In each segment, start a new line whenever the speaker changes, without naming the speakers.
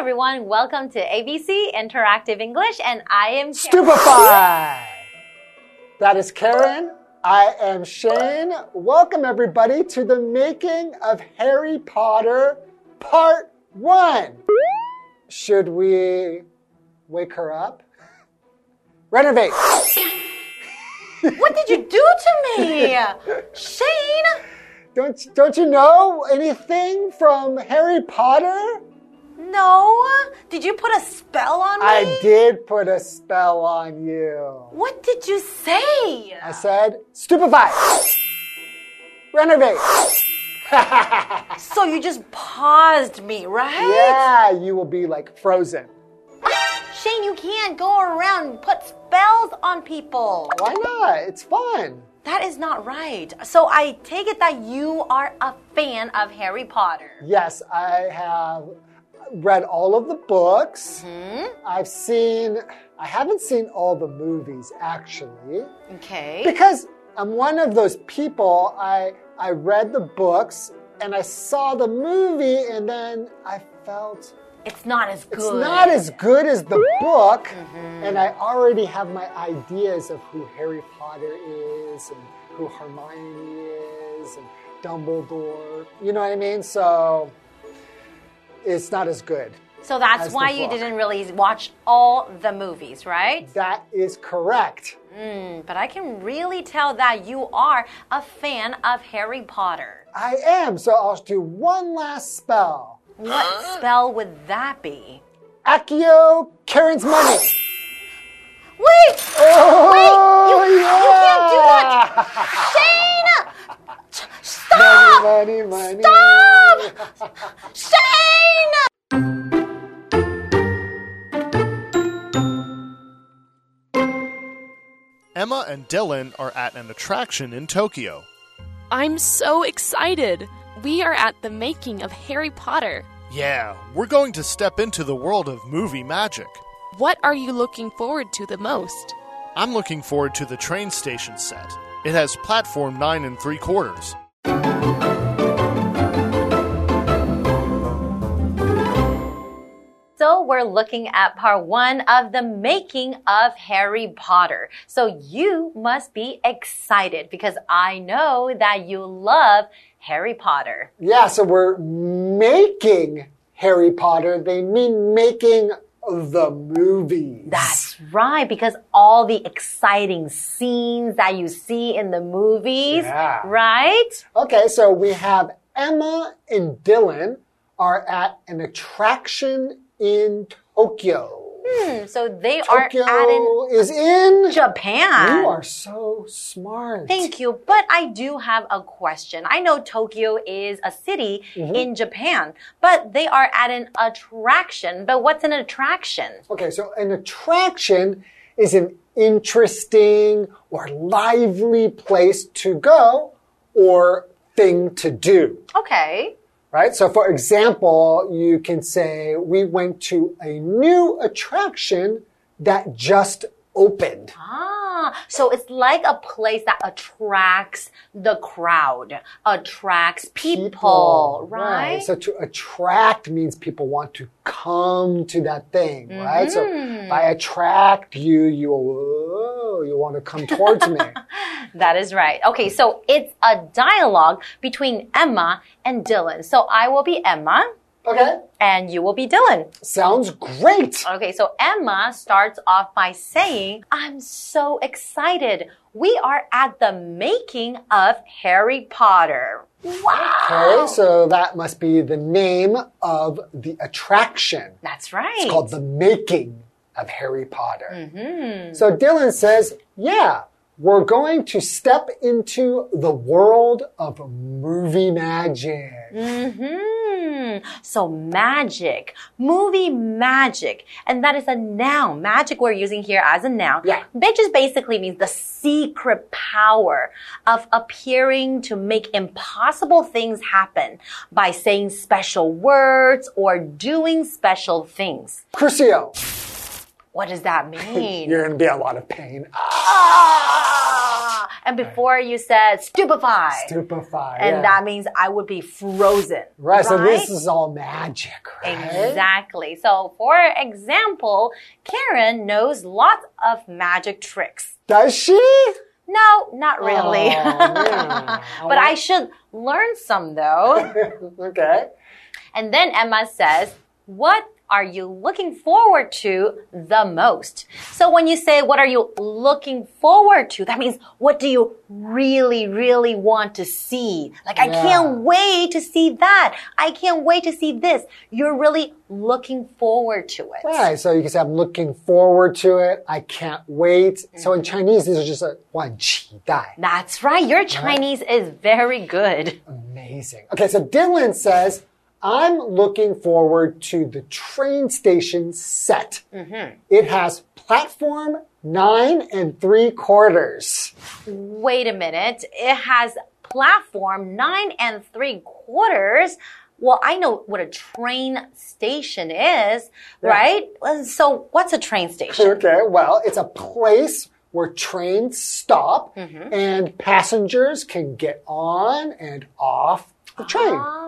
everyone. Welcome to ABC Interactive English, and I am.
Stupefy! That is Karen. I am Shane. Welcome, everybody, to the making of Harry Potter Part 1. Should we wake her up? Rennervate.
What did you do to me? Shane?
Don't, don't you know anything from Harry Potter?
No. Did you put a spell on me?
I did put a spell on you.
What did you say?
I said, stupefy. Rennervate.
So you just paused me, right?
Yeah, you will be like frozen.
Shane, you can't go around and put spells on people.
Why not? It's fun.
That is not right. So I take it that you are a fan of Harry Potter.
Yes, I have read all of the books. Mm-hmm. I've seen, I haven't seen all the movies actually,
Okay.
because I'm one of those people. I I read the books and I saw the movie, and then I felt
It's not as good.
it's not as good as the book, mm-hmm. and I already have my ideas of who Harry Potter is and who Hermione is and Dumbledore. You know what I mean? So it's not as good.
So that's why you didn't really watch all the movies, right?
That is correct.
Mm, but I can really tell that you are a fan of Harry Potter.
I am. So I'll do one last spell.
What spell would that be?
Accio Karen's money.
Wait!
Oh,
you- you can't do
yeah.
Shane! Stop!
Money, money, money.
Stop!
Emma and Dylan are at an attraction in Tokyo.
I'm so excited. We are at the making of Harry Potter.
Yeah, we're going to step into the world of movie magic.
What are you looking forward to the most?
I'm looking forward to the train station set. It has platform 9 and 3 quarters.
We're looking at part one of the making of Harry Potter. So you must be excited because I know that you love Harry Potter.
Yeah, so we're making Harry Potter. They mean making the movies.
That's right, because all the exciting scenes that you see in the movies,
Yeah.
right?
Okay, so we have Emma and Dylan are at an attraction in Tokyo.
Hmm, so they are
Tokyo
at an
is in.
Japan.
You are so smart.
Thank you. But I do have a question. I know Tokyo is a city
Mm-hmm.
in Japan, but they are at an attraction. But what's an attraction?
Okay, so an attraction is an interesting or lively place to go or thing to do.
Okay.
Right? So, for example, you can say, We went to a new attraction that just opened.
Ah, so it's like a place that attracts the crowd, attracts people, right? right?
So, to attract means people want to come to that thing, right? So, if I attract you, you, oh, you want to come towards me.
That is right. Okay, so it's a dialogue between Emma and Dylan. So I will be Emma
Okay?
and you will be Dylan.
Sounds great.
Okay, so Emma starts off by saying, I'm so excited. We are at the making of Harry Potter. Wow.
Okay, so that must be the name of the attraction.
That's right.
It's called the making of Harry Potter. So Dylan says, Yeah, we're going to step into the world of movie magic.
Mm -hmm. So magic, movie magic, and that is a noun. Magic we're using here as a noun.
Yeah.
That just basically means the secret power of appearing to make impossible things happen by saying special words or doing special things.
Crucio,
What does that mean?
you're going to be a lot of pain.
Ah! And before you said stupefy.
Stupefy.
and
yeah.
that means I would be frozen.
right, so this is all magic, right?
Exactly. So, for example, Karen knows lots of magic tricks.
Does she?
No, not really.
Oh,
but I should learn some though.
okay.
and then Emma says, What are you looking forward to the most? So when you say, What are you looking forward to? That means, What do you really, really want to see? Like, I
Yeah.
can't wait to see that. I can't wait to see this. You're really looking forward to it.
Right, so you can say, I'm looking forward to it. I can't wait. So in Chinese, these are just a 我很期待.
That's right. Your Chinese is very good.
Amazing. Okay, so Dylan says, I'm looking forward to the train station set. It has platform nine and three quarters.
Wait a minute. It has platform nine and three quarters. Well, I know what a train station is, right? Uh, So what's a train station?
Okay, well, it's a place where trains stop and passengers can get on and off the train.
Ah,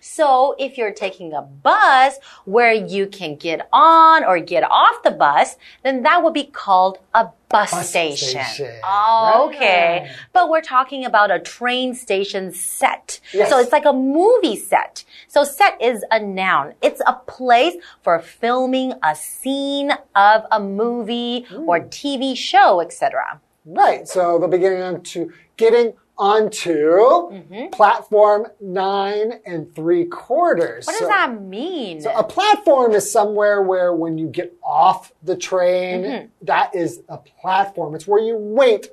so if you're taking a bus where you can get on or get off the bus, then that would be called a bus,
Bus
station.
station.
Oh, okay.
Right.
But we're talking about a train station set.
Yes.
So it's like a movie set. So set is a noun. It's a place for filming a scene of a movie or mm. TV show, etc.
Right. So they'll be getting onto getting onto mm-hmm. platform nine and three quarters.
What does that mean?
So a platform is somewhere where when you get off the train, mm-hmm. that is a platform. It's where you wait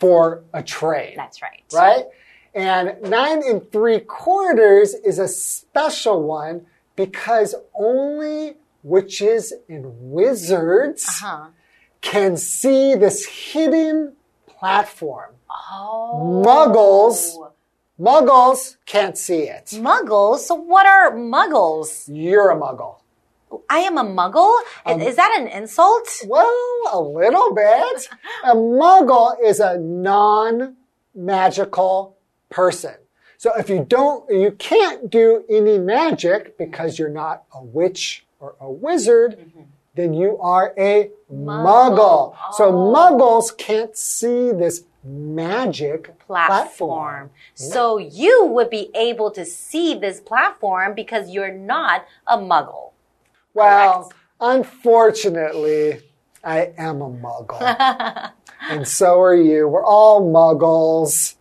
for a train.
That's right.
Right? And nine and three quarters is a special one because only witches and wizards
Huh.
can see this hidden platform.
Oh.
Muggles, muggles can't see it.
Muggles? So what are muggles?
You're a muggle.
I am a muggle?
Um,
is, is that an insult?
Well, a little bit. a muggle is a non-magical person. So if you don't, you can't do any magic because you're not a witch or a wizard, then you are a muggle. So muggles can't see this magic
Platform. So you would be able to see this platform because you're not a muggle.
Well, unfortunately, I am a muggle. and so are you. We're all muggles.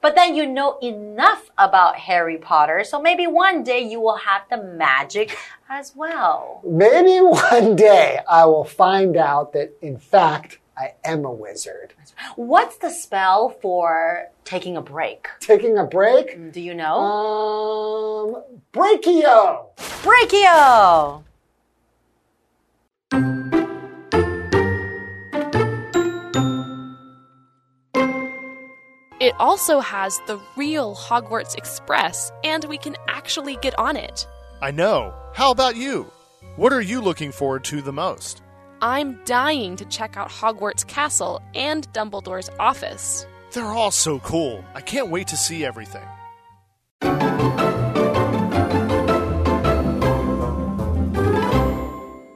But then you know enough about Harry Potter, so maybe one day you will have the magic as well.
Maybe one day I will find out that, in fact, I am a wizard.
What's the spell for taking a break?
Taking a break?
Do you know?
Um, brachio.
Brachio!
It also has the real Hogwarts Express, and we can actually get on it.
I know. How about you? What are you looking forward to the most?
I'm dying to check out Hogwarts Castle and Dumbledore's office.
They're all so cool. I can't wait to see everything.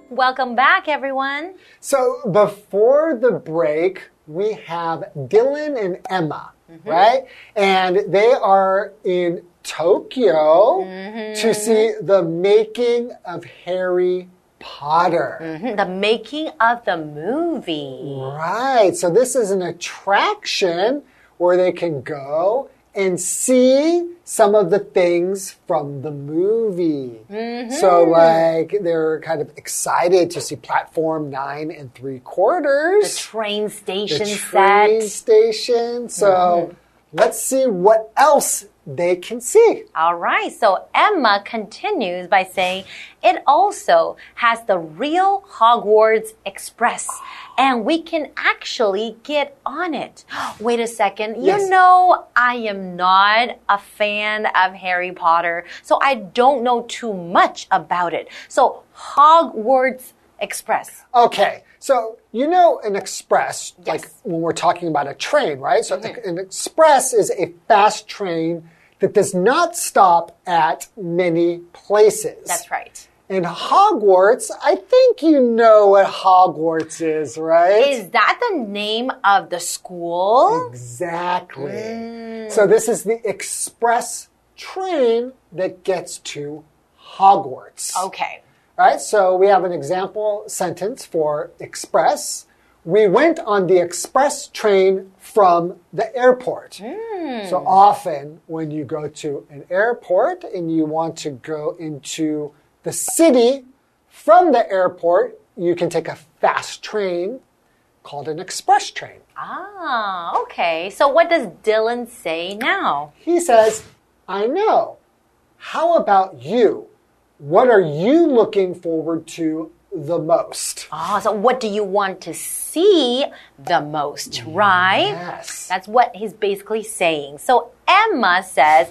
Welcome back, everyone.
So before the break, we have Dylan and Emma, mm-hmm. right? And they are in Tokyo mm-hmm. to see the making of Harry Potter.
Mhm, The making of the movie.
Right. So this is an attraction where they can go and see some of the things from the movie. So, like, they're kind of excited to see platform nine and three quarters.
The train station the
train
set.
station. So, let's see what else they can see.
All right. So Emma continues by saying it also has the real Hogwarts Express and we can actually get on it. Wait a second.
Yes.
You know, I am not a fan of Harry Potter, so I don't know too much about it. So Hogwarts Express.
Okay, so you know an express, like when we're talking about a train, right? So
Mm-hmm.
an express is a fast train that does not stop at many places.
That's right.
And Hogwarts, I think you know what Hogwarts is, right?
Is that the name of the school?
Exactly.
Mm.
So this is the express train that gets to Hogwarts.
Okay.
Right? So we have an example sentence for express. We went on the express train from the airport. So often when you go to an airport and you want to go into the city from the airport, you can take a fast train called an express train.
Ah, okay. So what does Dylan say now?
He says, I know. How about you? What are you looking forward to the most?
Ah, so what do you want to see the most, right?
Yes.
That's what he's basically saying. So Emma says,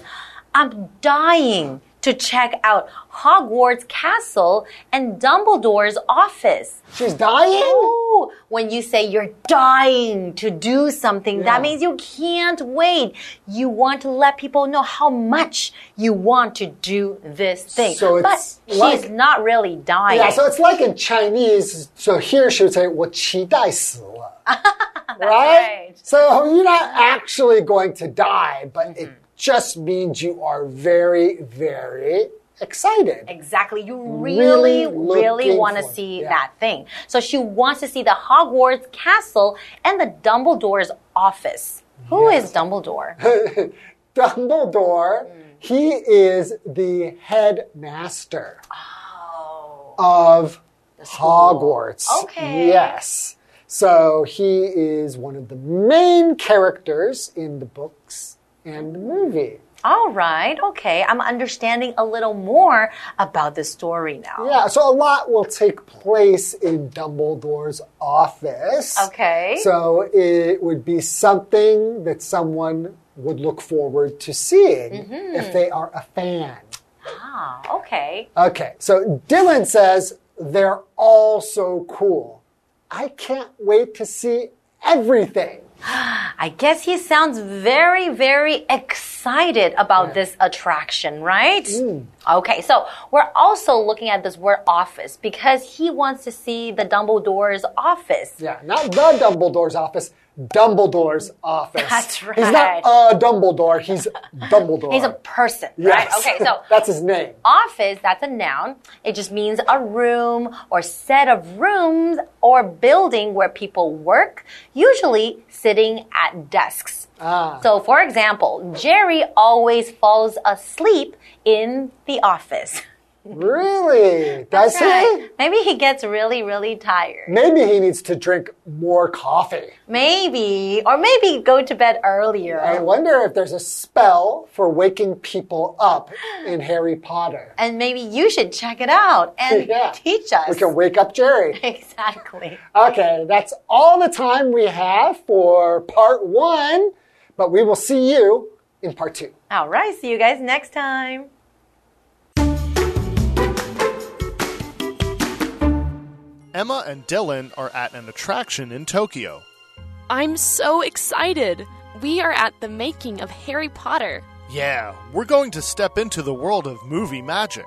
I'm dying to check out Hogwarts Castle and Dumbledore's office.
She's dying?
Ooh, when you say you're dying to do something,
Yeah.
that means you can't wait. You want to let people know how much you want to do this thing.
So
but
it's
she's
like-
not really dying.
Yeah, so it's like in Chinese. So here she would say, 我期待死了. right?
right.
So you're not actually going to die, but it
Mm-hmm.
just means you are very, very excited.
Exactly. You
Really
really, really, want to see
Yeah.
that thing. So she wants to see the Hogwarts castle and the Dumbledore's office. Who is Dumbledore?
Dumbledore,
Mm.
he is the headmaster
oh.
of. Hogwarts.
Okay.
Yes. So he is one of the main characters in the books and the movie.
All right. Okay. I'm understanding a little more about the story now.
Yeah, so a lot will take place in Dumbledore's office.
Okay.
So it would be something that someone would look forward to seeing
Mm-hmm.
if they are a fan.
Ah, okay.
Okay, so Dylan says they're all so cool. I can't wait to see everything.
I guess he sounds very, very excited about this attraction, right?
Mm.
Okay, so we're also looking at this word office because he wants to see the Dumbledore's office.
Yeah, not the Dumbledore's office, Dumbledore's office.
That's right.
He's not a Dumbledore, he's Dumbledore.
He's a person,
yes.
right? Okay, so
that's his name.
office, that's a noun. It just means a room or set of rooms or building where people work, usually sitting at desks.
Ah.
So, for example, Jerry always falls asleep in the office.
Really? Does he?
Right. Maybe he gets really, really tired.
Maybe he needs to drink more coffee.
Maybe. Or maybe go to bed earlier.
I wonder if there's a spell for waking people up in Harry Potter.
and maybe you should check it out and
Yeah.
teach us.
We can wake up Jerry.
Exactly.
Okay, that's all the time we have for part one, but we will see you in part two.
All right. See you guys next time.
Emma and Dylan are at an attraction in Tokyo.
I'm so excited. We are at the making of Harry Potter.
Yeah, we're going to step into the world of movie magic.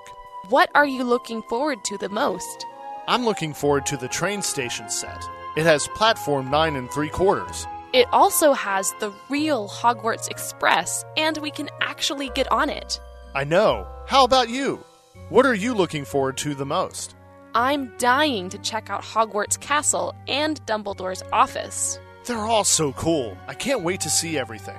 What are you looking forward to the most?
I'm looking forward to the train station set. It has platform 9 and 3 quarters.
It also has the real Hogwarts Express, and we can actually get on it.
I know. How about you? What are you looking forward to the most?
I'm dying to check out Hogwarts Castle and Dumbledore's office.
They're all so cool. I can't wait to see everything.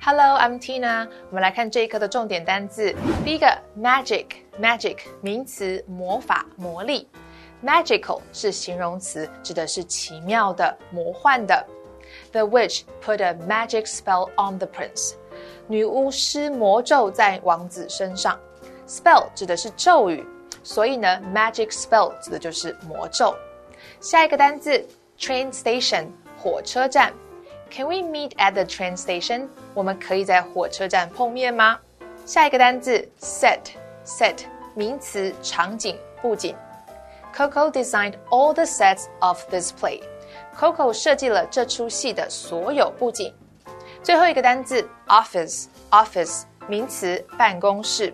Hello, I'm Tina。我们来看这一课的重点单字。第一个，magic，magic 名词，魔法、魔力。magical 是形容词，指的是奇妙的、魔幻的。The witch put a magic spell on the prince。 女巫施魔咒在王子身上。Spell 指的是咒语，所以呢，magic spell 指的就是魔咒。下一个单字，train station 火车站。Can we meet at the train station？我们可以在火车站碰面吗下一个单字 set set 名词场景布景。Coco designed all the sets of this play. Coco 设计了这出戏的所有布景。最后一个单字 office office 名词办公室。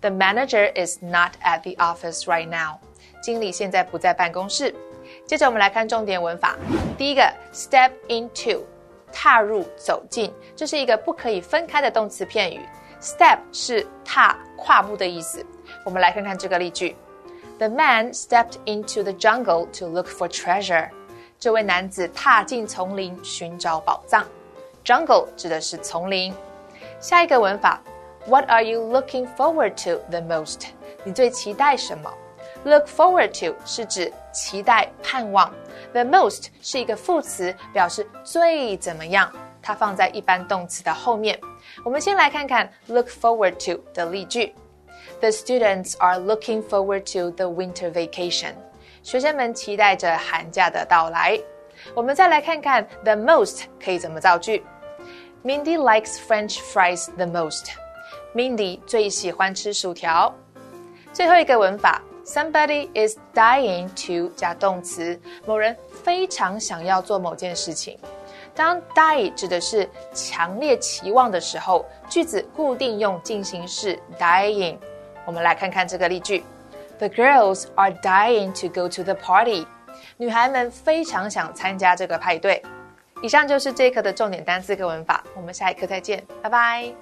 The manager is not at the office right now. 经理现在不在办公室。接着我们来看重点文法。第一个 step into 踏入走进，这是一个不可以分开的动词片语。Step 是踏跨步的意思。我们来看看这个例句：The man stepped into the jungle to look for treasure。这位男子踏进丛林寻找宝藏。Jungle 指的是丛林。下一个文法：What are you looking forward to the most？你最期待什么？Look forward to 是指期待、盼望。The most 是一个副词，表示最怎么样，它放在一般动词的后面。我们先来看看 look forward to 的例句。The students are looking forward to the winter vacation. 学生们期待着寒假的到来。我们再来看看 the most 可以怎么造句。Mindy likes French fries the most. Mindy 最喜欢吃薯条。最后一个文法，somebody is dying to 加动词，某人非常想要做某件事情。当 die 指的是强烈期望的时候，句子固定用进行式 dying。我们来看看这个例句：The girls are dying to go to the party。女孩们非常想参加这个派对。以上就是这一课的重点单词跟文法，我们下一课再见，拜拜。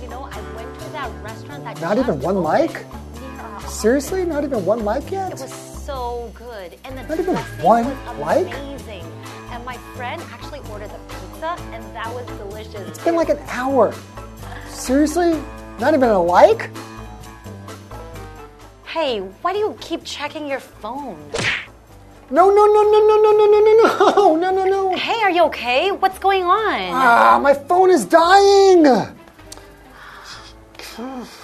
You know, I went to that restaurant that
Not
just
even one
opened
mic?
near our house.
Seriously? Not even one mic
It
yet?
was so good, and the
Not even
dressing
one
was
like?
amazing. And my friend actually ordered the pizza, and that was delicious.
It's been like an hour. Seriously? Not even a like?
Hey, why do you keep checking your phone?
No, no, no, no, no, no, no, no, no, no, no, no, no.
Hey, are you okay? What's going on?
Ah, my phone is dying.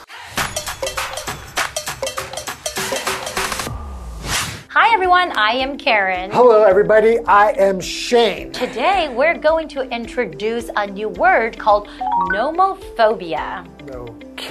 everyone, I am Karen.
Hello, everybody. I am Shane.
Today we're going to introduce a new word called nomophobia.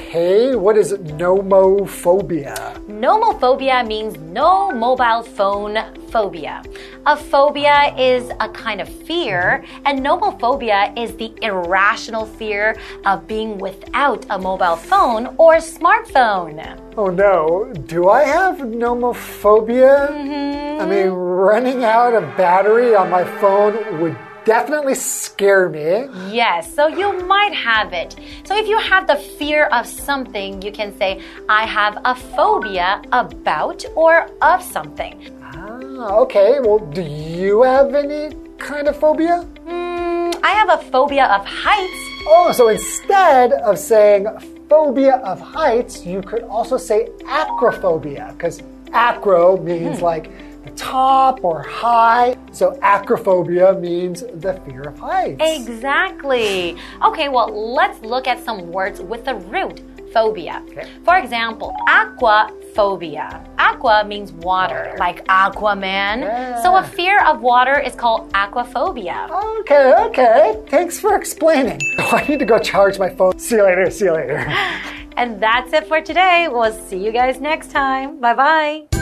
Okay, what is nomophobia?
Nomophobia means no mobile phone phobia. A phobia is a kind of fear, and nomophobia is the irrational fear of being without a mobile phone or smartphone.
Oh no, do I have nomophobia? Mm-hmm. I mean, running out of battery on my phone would definitely scare me.
Yes, so you might have it. So if you have the fear of something, you can say, I have a phobia about or of something.
Ah, okay, well, do you have any kind of phobia?
Mm, I have a phobia of heights.
Oh, so instead of saying phobia of heights, you could also say acrophobia, because acro means hmm. like the top or high. So acrophobia means the fear of heights.
Exactly. Okay, well, let's look at some words with the root phobia. For example, aquaphobia. Aqua means water, like Aquaman. So a fear of water is called aquaphobia.
Okay, okay. Thanks for explaining. I need to go charge my phone. See you later. See you later.
And that's it for today. We'll see you guys next time. Bye bye.